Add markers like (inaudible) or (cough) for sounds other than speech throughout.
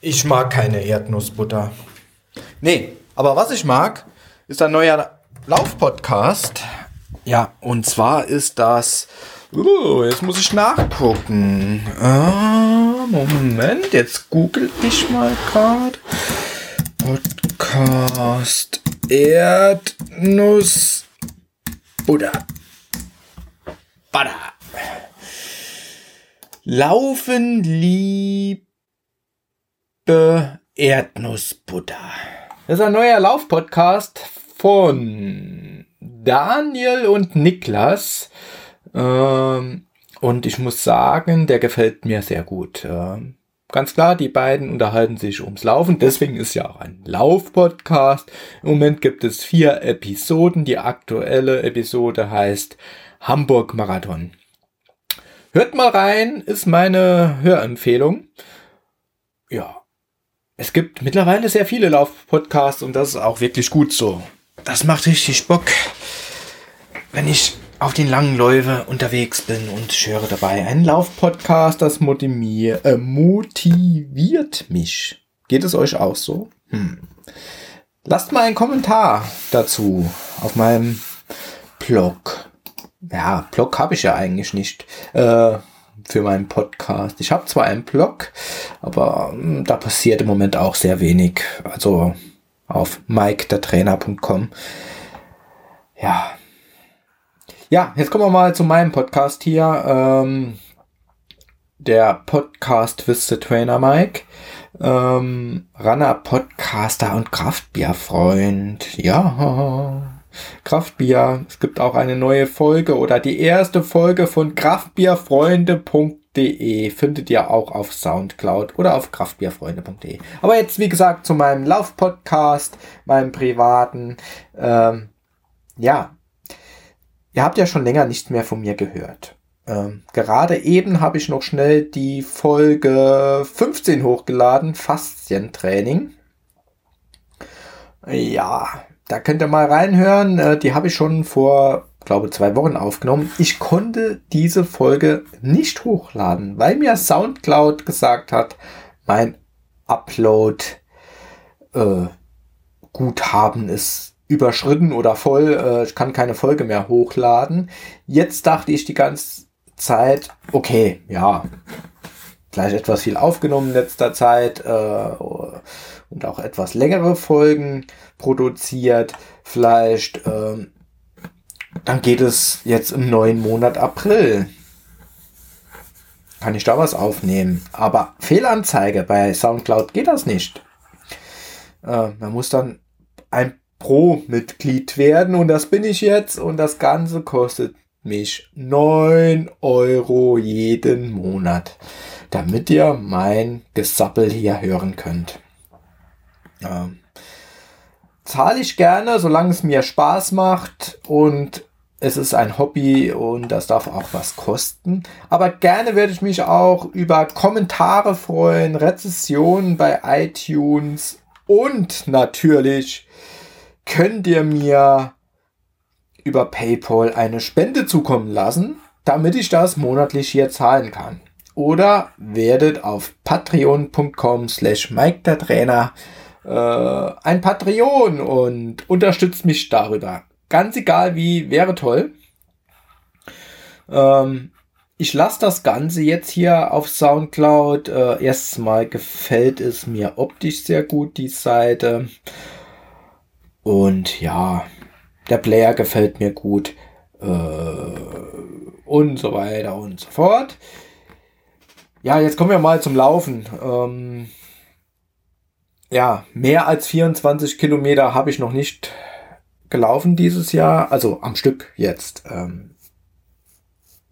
Ich mag keine Erdnussbutter. Nee, aber was ich mag, ist ein neuer Laufpodcast. Ja, und zwar ist das. Uh, jetzt muss ich nachgucken. Ah, Moment, jetzt google ich mal gerade. Podcast Erdnuss Butter. Butter. Laufen liebe Erdnussbutter. Das ist ein neuer Laufpodcast von Daniel und Niklas. Ähm, und ich muss sagen, der gefällt mir sehr gut. Ganz klar, die beiden unterhalten sich ums Laufen. Deswegen ist ja auch ein Laufpodcast. Im Moment gibt es vier Episoden. Die aktuelle Episode heißt Hamburg Marathon. Hört mal rein, ist meine Hörempfehlung. Ja. Es gibt mittlerweile sehr viele Laufpodcasts und das ist auch wirklich gut so. Das macht richtig Bock, wenn ich auf den langen Läufe unterwegs bin und ich höre dabei einen Laufpodcast, das äh, motiviert mich. Geht es euch auch so? Hm. Lasst mal einen Kommentar dazu auf meinem Blog ja, Blog habe ich ja eigentlich nicht äh, für meinen Podcast. Ich habe zwar einen Blog, aber hm, da passiert im Moment auch sehr wenig. Also auf mikedertrainer.com. Ja. Ja, jetzt kommen wir mal zu meinem Podcast hier. Ähm, der Podcast with the Trainer Mike. Ähm, Runner, Podcaster und Kraftbierfreund. Ja. (laughs) Kraftbier. Es gibt auch eine neue Folge oder die erste Folge von kraftbierfreunde.de findet ihr auch auf Soundcloud oder auf kraftbierfreunde.de. Aber jetzt, wie gesagt, zu meinem Laufpodcast, meinem privaten. Ähm, ja, ihr habt ja schon länger nichts mehr von mir gehört. Ähm, gerade eben habe ich noch schnell die Folge 15 hochgeladen, Faszientraining. Ja, da könnt ihr mal reinhören. Äh, die habe ich schon vor, glaube zwei Wochen aufgenommen. Ich konnte diese Folge nicht hochladen, weil mir SoundCloud gesagt hat, mein Upload äh, Guthaben ist überschritten oder voll. Äh, ich kann keine Folge mehr hochladen. Jetzt dachte ich die ganze Zeit, okay, ja, gleich etwas viel aufgenommen in letzter Zeit äh, und auch etwas längere Folgen produziert. Vielleicht, ähm, dann geht es jetzt im neuen Monat April. Kann ich da was aufnehmen? Aber Fehlanzeige bei SoundCloud geht das nicht. Äh, man muss dann ein Pro-Mitglied werden und das bin ich jetzt und das Ganze kostet mich 9 Euro jeden Monat, damit ihr mein Gesappel hier hören könnt. Ähm, zahle ich gerne, solange es mir Spaß macht und es ist ein Hobby und das darf auch was kosten. Aber gerne würde ich mich auch über Kommentare freuen, Rezessionen bei iTunes und natürlich könnt ihr mir über PayPal eine Spende zukommen lassen, damit ich das monatlich hier zahlen kann. Oder werdet auf patreon.com slash Mike der Trainer äh, ein Patreon und unterstützt mich darüber. Ganz egal wie, wäre toll. Ähm, ich lasse das Ganze jetzt hier auf Soundcloud. Äh, erstens mal gefällt es mir optisch sehr gut, die Seite. Und ja, der Player gefällt mir gut. Äh, und so weiter und so fort. Ja, jetzt kommen wir mal zum Laufen. Ähm, ja, mehr als 24 Kilometer habe ich noch nicht gelaufen dieses Jahr, also am Stück jetzt. Ähm,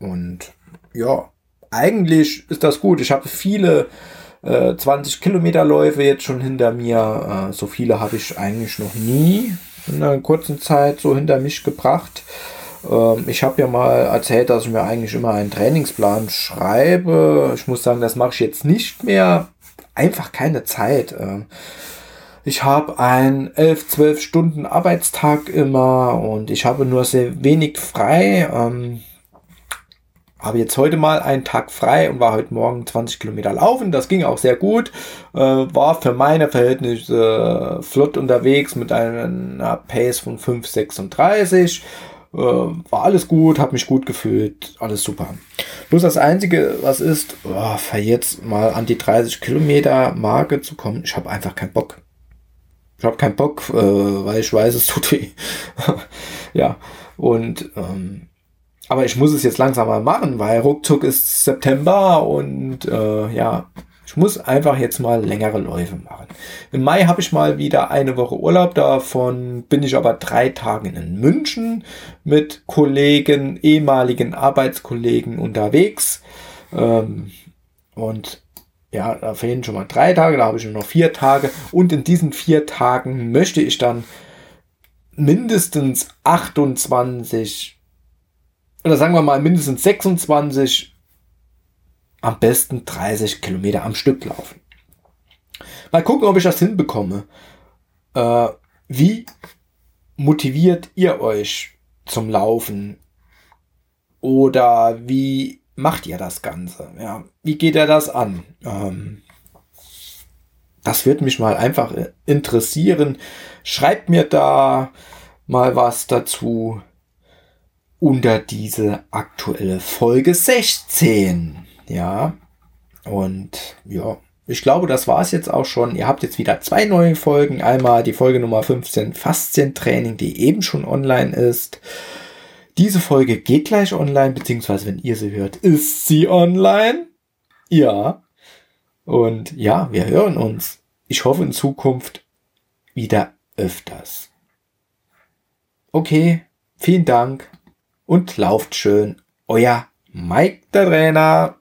und ja, eigentlich ist das gut. Ich habe viele äh, 20 Kilometer Läufe jetzt schon hinter mir. Äh, so viele habe ich eigentlich noch nie in einer kurzen Zeit so hinter mich gebracht. Ähm, ich habe ja mal erzählt, dass ich mir eigentlich immer einen Trainingsplan schreibe. Ich muss sagen, das mache ich jetzt nicht mehr einfach keine Zeit. Ähm. Ich habe einen 11, 12 Stunden Arbeitstag immer und ich habe nur sehr wenig frei. Ähm. Habe jetzt heute mal einen Tag frei und war heute Morgen 20 Kilometer laufen. Das ging auch sehr gut. Äh, war für meine Verhältnisse äh, flott unterwegs mit einer Pace von 5,36. Äh, war alles gut, habe mich gut gefühlt, alles super. Bloß das Einzige, was ist, oh, für jetzt mal an die 30 Kilometer Marke zu kommen, ich habe einfach keinen Bock. Ich habe keinen Bock, äh, weil ich weiß, es tut weh. (laughs) ja, und ähm, aber ich muss es jetzt langsam mal machen, weil ruckzuck ist September und äh, ja, ich muss einfach jetzt mal längere Läufe machen. Im Mai habe ich mal wieder eine Woche Urlaub, davon bin ich aber drei Tage in München mit Kollegen, ehemaligen Arbeitskollegen unterwegs. Ähm, und ja, da fehlen schon mal drei Tage, da habe ich nur noch vier Tage. Und in diesen vier Tagen möchte ich dann mindestens 28 oder sagen wir mal mindestens 26, am besten 30 Kilometer am Stück laufen. Mal gucken, ob ich das hinbekomme. Äh, wie motiviert ihr euch zum Laufen? Oder wie macht ihr das Ganze? Ja, wie geht ihr das an? Ähm, das würde mich mal einfach interessieren. Schreibt mir da mal was dazu unter diese aktuelle Folge 16. Ja, und ja, ich glaube, das war es jetzt auch schon. Ihr habt jetzt wieder zwei neue Folgen. Einmal die Folge Nummer 15 Faszientraining, die eben schon online ist. Diese Folge geht gleich online, beziehungsweise wenn ihr sie hört, ist sie online. Ja. Und ja, wir hören uns. Ich hoffe in Zukunft wieder öfters. Okay, vielen Dank und lauft schön. Euer Mike der Trainer.